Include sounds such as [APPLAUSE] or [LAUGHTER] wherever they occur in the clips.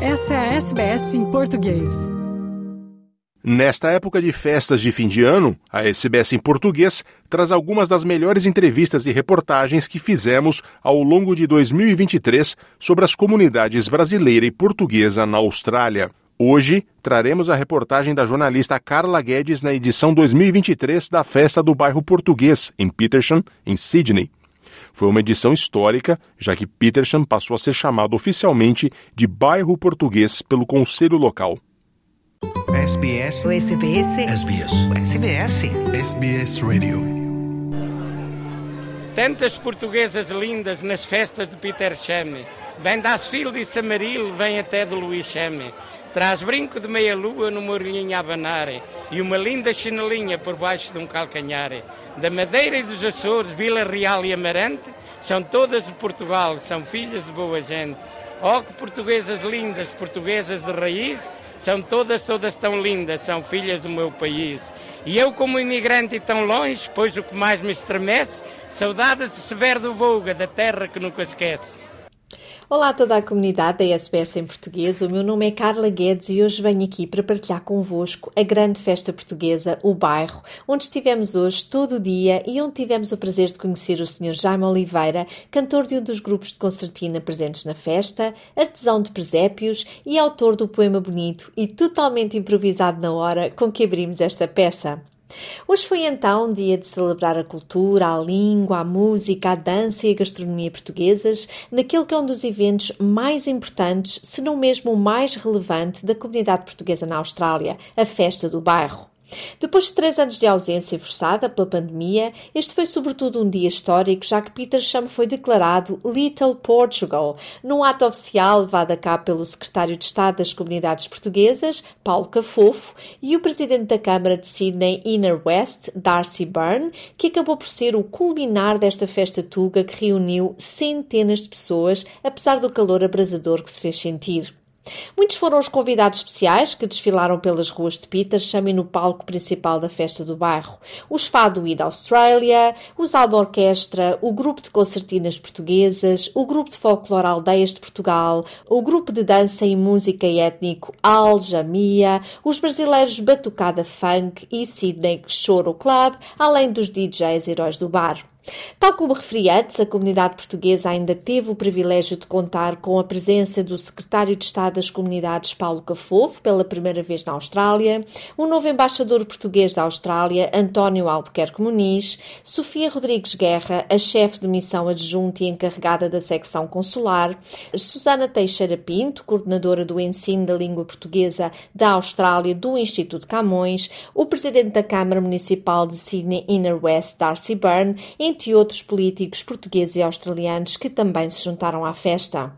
Essa é a SBS em português. Nesta época de festas de fim de ano, a SBS em português traz algumas das melhores entrevistas e reportagens que fizemos ao longo de 2023 sobre as comunidades brasileira e portuguesa na Austrália. Hoje, traremos a reportagem da jornalista Carla Guedes na edição 2023 da Festa do Bairro Português, em Petersham, em Sydney. Foi uma edição histórica, já que Petersham passou a ser chamado oficialmente de Bairro Português pelo Conselho Local. SBS. O SBS. SBS. SBS. SBS Radio. Tantas portuguesas lindas nas festas de Peter Chame. Vem da Asfield e Samaril, vem até de Luís Chame. Traz brinco de meia-lua numa orelhinha a abanar e uma linda chinelinha por baixo de um calcanhar. Da Madeira e dos Açores, Vila Real e Amarante, são todas de Portugal, são filhas de boa gente. Oh, que portuguesas lindas, portuguesas de raiz, são todas, todas tão lindas, são filhas do meu país. E eu, como imigrante e tão longe, pois o que mais me estremece, saudades de Severo do Volga, da terra que nunca esquece. Olá a toda a comunidade da SBS em português. O meu nome é Carla Guedes e hoje venho aqui para partilhar convosco a grande festa portuguesa, o bairro, onde estivemos hoje todo o dia e onde tivemos o prazer de conhecer o Sr. Jaime Oliveira, cantor de um dos grupos de concertina presentes na festa, artesão de presépios e autor do poema bonito e totalmente improvisado na hora com que abrimos esta peça. Hoje foi então dia de celebrar a cultura, a língua, a música, a dança e a gastronomia portuguesas, naquele que é um dos eventos mais importantes, se não mesmo o mais relevante, da comunidade portuguesa na Austrália, a Festa do Bairro. Depois de três anos de ausência forçada pela pandemia, este foi sobretudo um dia histórico, já que Peter Cham foi declarado Little Portugal, num ato oficial levado a cabo pelo secretário de Estado das Comunidades Portuguesas, Paulo Cafofo, e o presidente da Câmara de Sydney Inner West, Darcy Byrne, que acabou por ser o culminar desta festa tuga que reuniu centenas de pessoas, apesar do calor abrasador que se fez sentir. Muitos foram os convidados especiais que desfilaram pelas ruas de Petersham e no palco principal da festa do bairro. Os Fado da Austrália, os Alba Orquestra, o grupo de concertinas portuguesas, o grupo de folclore Aldeias de Portugal, o grupo de dança e música étnico Aljamia, os brasileiros Batucada Funk e Sydney Choro Club, além dos DJs Heróis do Bar. Tal como referi antes, a comunidade portuguesa ainda teve o privilégio de contar com a presença do secretário de Estado das Comunidades, Paulo Cafofo, pela primeira vez na Austrália, o novo embaixador português da Austrália, António Albuquerque Muniz, Sofia Rodrigues Guerra, a chefe de missão adjunta e encarregada da secção consular, Susana Teixeira Pinto, coordenadora do ensino da língua portuguesa da Austrália do Instituto Camões, o presidente da Câmara Municipal de Sydney Inner West, Darcy Byrne, entre outros políticos portugueses e australianos que também se juntaram à festa.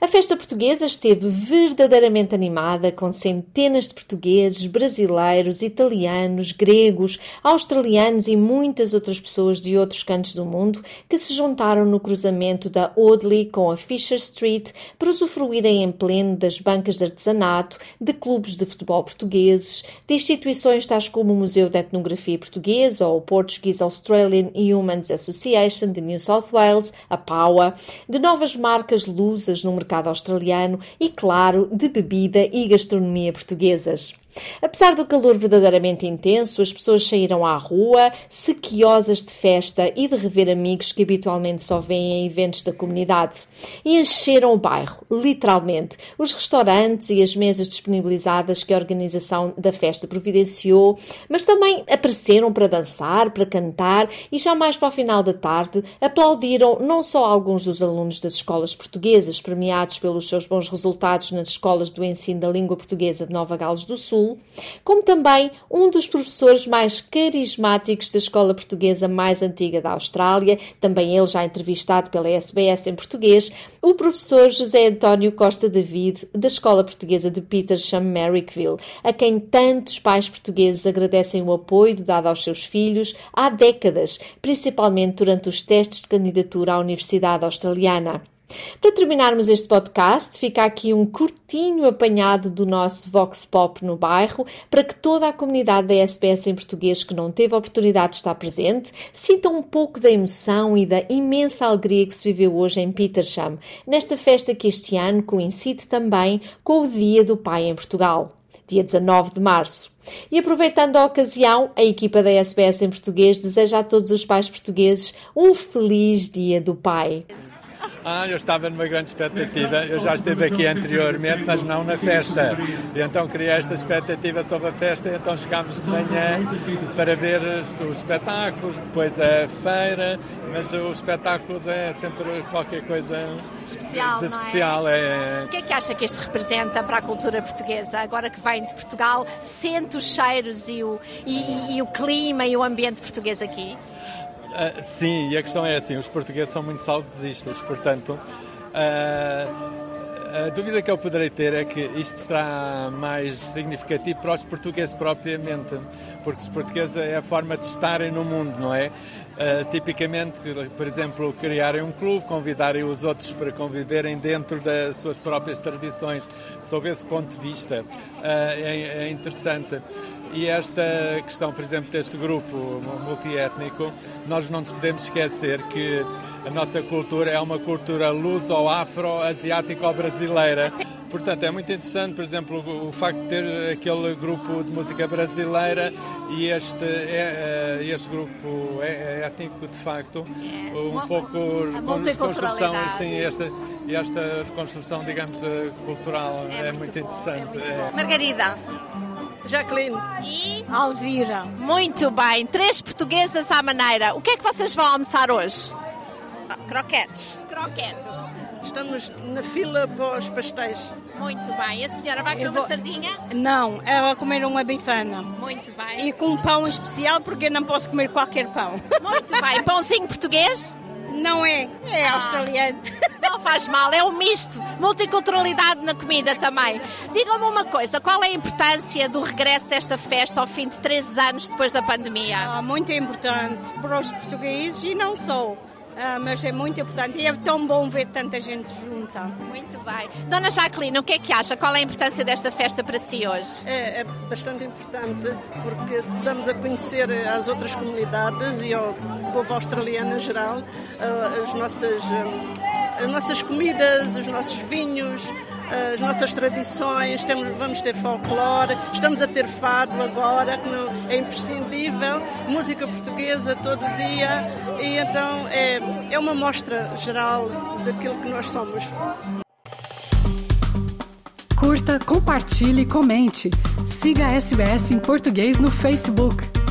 A festa portuguesa esteve verdadeiramente animada, com centenas de portugueses, brasileiros, italianos, gregos, australianos e muitas outras pessoas de outros cantos do mundo que se juntaram no cruzamento da Audley com a Fisher Street para usufruírem em pleno das bancas de artesanato, de clubes de futebol portugueses, de instituições tais como o Museu de Etnografia Portuguesa ou o Portuguese Australian Humans Association de New South Wales, a PAUA, de novas marcas lusas no mercado australiano e, claro, de bebida e gastronomia portuguesas. Apesar do calor verdadeiramente intenso, as pessoas saíram à rua, sequiosas de festa e de rever amigos que habitualmente só vêm em eventos da comunidade. E encheram o bairro, literalmente. Os restaurantes e as mesas disponibilizadas que a organização da festa providenciou, mas também apareceram para dançar, para cantar e já mais para o final da tarde aplaudiram não só alguns dos alunos das escolas portuguesas premiados pelos seus bons resultados nas escolas do ensino da língua portuguesa de Nova Gales do Sul, Como também um dos professores mais carismáticos da escola portuguesa mais antiga da Austrália, também ele já entrevistado pela SBS em português, o professor José António Costa David, da Escola Portuguesa de Petersham, Merrickville, a quem tantos pais portugueses agradecem o apoio dado aos seus filhos há décadas, principalmente durante os testes de candidatura à Universidade Australiana. Para terminarmos este podcast, fica aqui um curtinho apanhado do nosso Vox Pop no bairro, para que toda a comunidade da SBS em português que não teve a oportunidade de estar presente sinta um pouco da emoção e da imensa alegria que se viveu hoje em Petersham, nesta festa que este ano coincide também com o Dia do Pai em Portugal dia 19 de março. E aproveitando a ocasião, a equipa da SBS em português deseja a todos os pais portugueses um feliz Dia do Pai. [LAUGHS] Ah, eu estava numa grande expectativa. Eu já esteve aqui anteriormente, mas não na festa. E então criei esta expectativa sobre a festa. E então chegámos de manhã para ver os espetáculos, depois a feira. Mas os espetáculos é sempre qualquer coisa especial. De especial é? é? O que é que acha que isto representa para a cultura portuguesa? Agora que vem de Portugal, sente os cheiros e o, e, e, e o clima e o ambiente português aqui? Uh, sim, e a questão é assim: os portugueses são muito saudosistas, portanto, uh, a dúvida que eu poderei ter é que isto será mais significativo para os portugueses propriamente, porque os portugueses é a forma de estarem no mundo, não é? Uh, tipicamente, por exemplo, criarem um clube, convidarem os outros para conviverem dentro das suas próprias tradições. Sob esse ponto de vista, uh, é, é, interessante. E esta questão, por exemplo, deste grupo multiétnico, nós não nos podemos esquecer que a nossa cultura é uma cultura luso-afro-asiático-brasileira. Portanto, é muito interessante, por exemplo, o facto de ter aquele grupo de música brasileira e este, é, é este grupo é, é étnico, de facto, um pouco construção, sim, esta, esta reconstrução, digamos, cultural é, muito, interessante. Margarida. Jacqueline. E Alzira. Muito bem. Três portuguesas à maneira. O que é que vocês vão almoçar hoje? Ah, croquetes. Croquetes. Estamos na fila para os pastéis. Muito bem. A senhora vai comer vou... uma sardinha? Não, é a comer uma bifana. Muito bem. E com um pão especial, porque não posso comer qualquer pão. Muito bem. [LAUGHS] Pãozinho português? Não é, é ah, australiano. [LAUGHS] Não faz mal, é um misto. Multiculturalidade na comida também. Digam-me uma coisa, qual é a importância do regresso desta festa ao fim de três anos depois da pandemia? Ah, muito importante para os portugueses e não só. Ah, mas é muito importante e é tão bom ver tanta gente junta. Muito bem. Dona Jacqueline, o que é que acha? Qual é a importância desta festa para si hoje? É, é bastante importante porque damos a conhecer às outras comunidades e ao povo australiano em geral ah, as nossas, ah, as nossas comidas, os nossos vinhos as nossas tradições, temos, vamos ter folclore, estamos a ter fado agora, que não, é imprescindível, música portuguesa todo dia, e então é, é uma mostra geral daquilo que nós somos. Curta, compartilhe, comente. Siga a SBS em português no Facebook.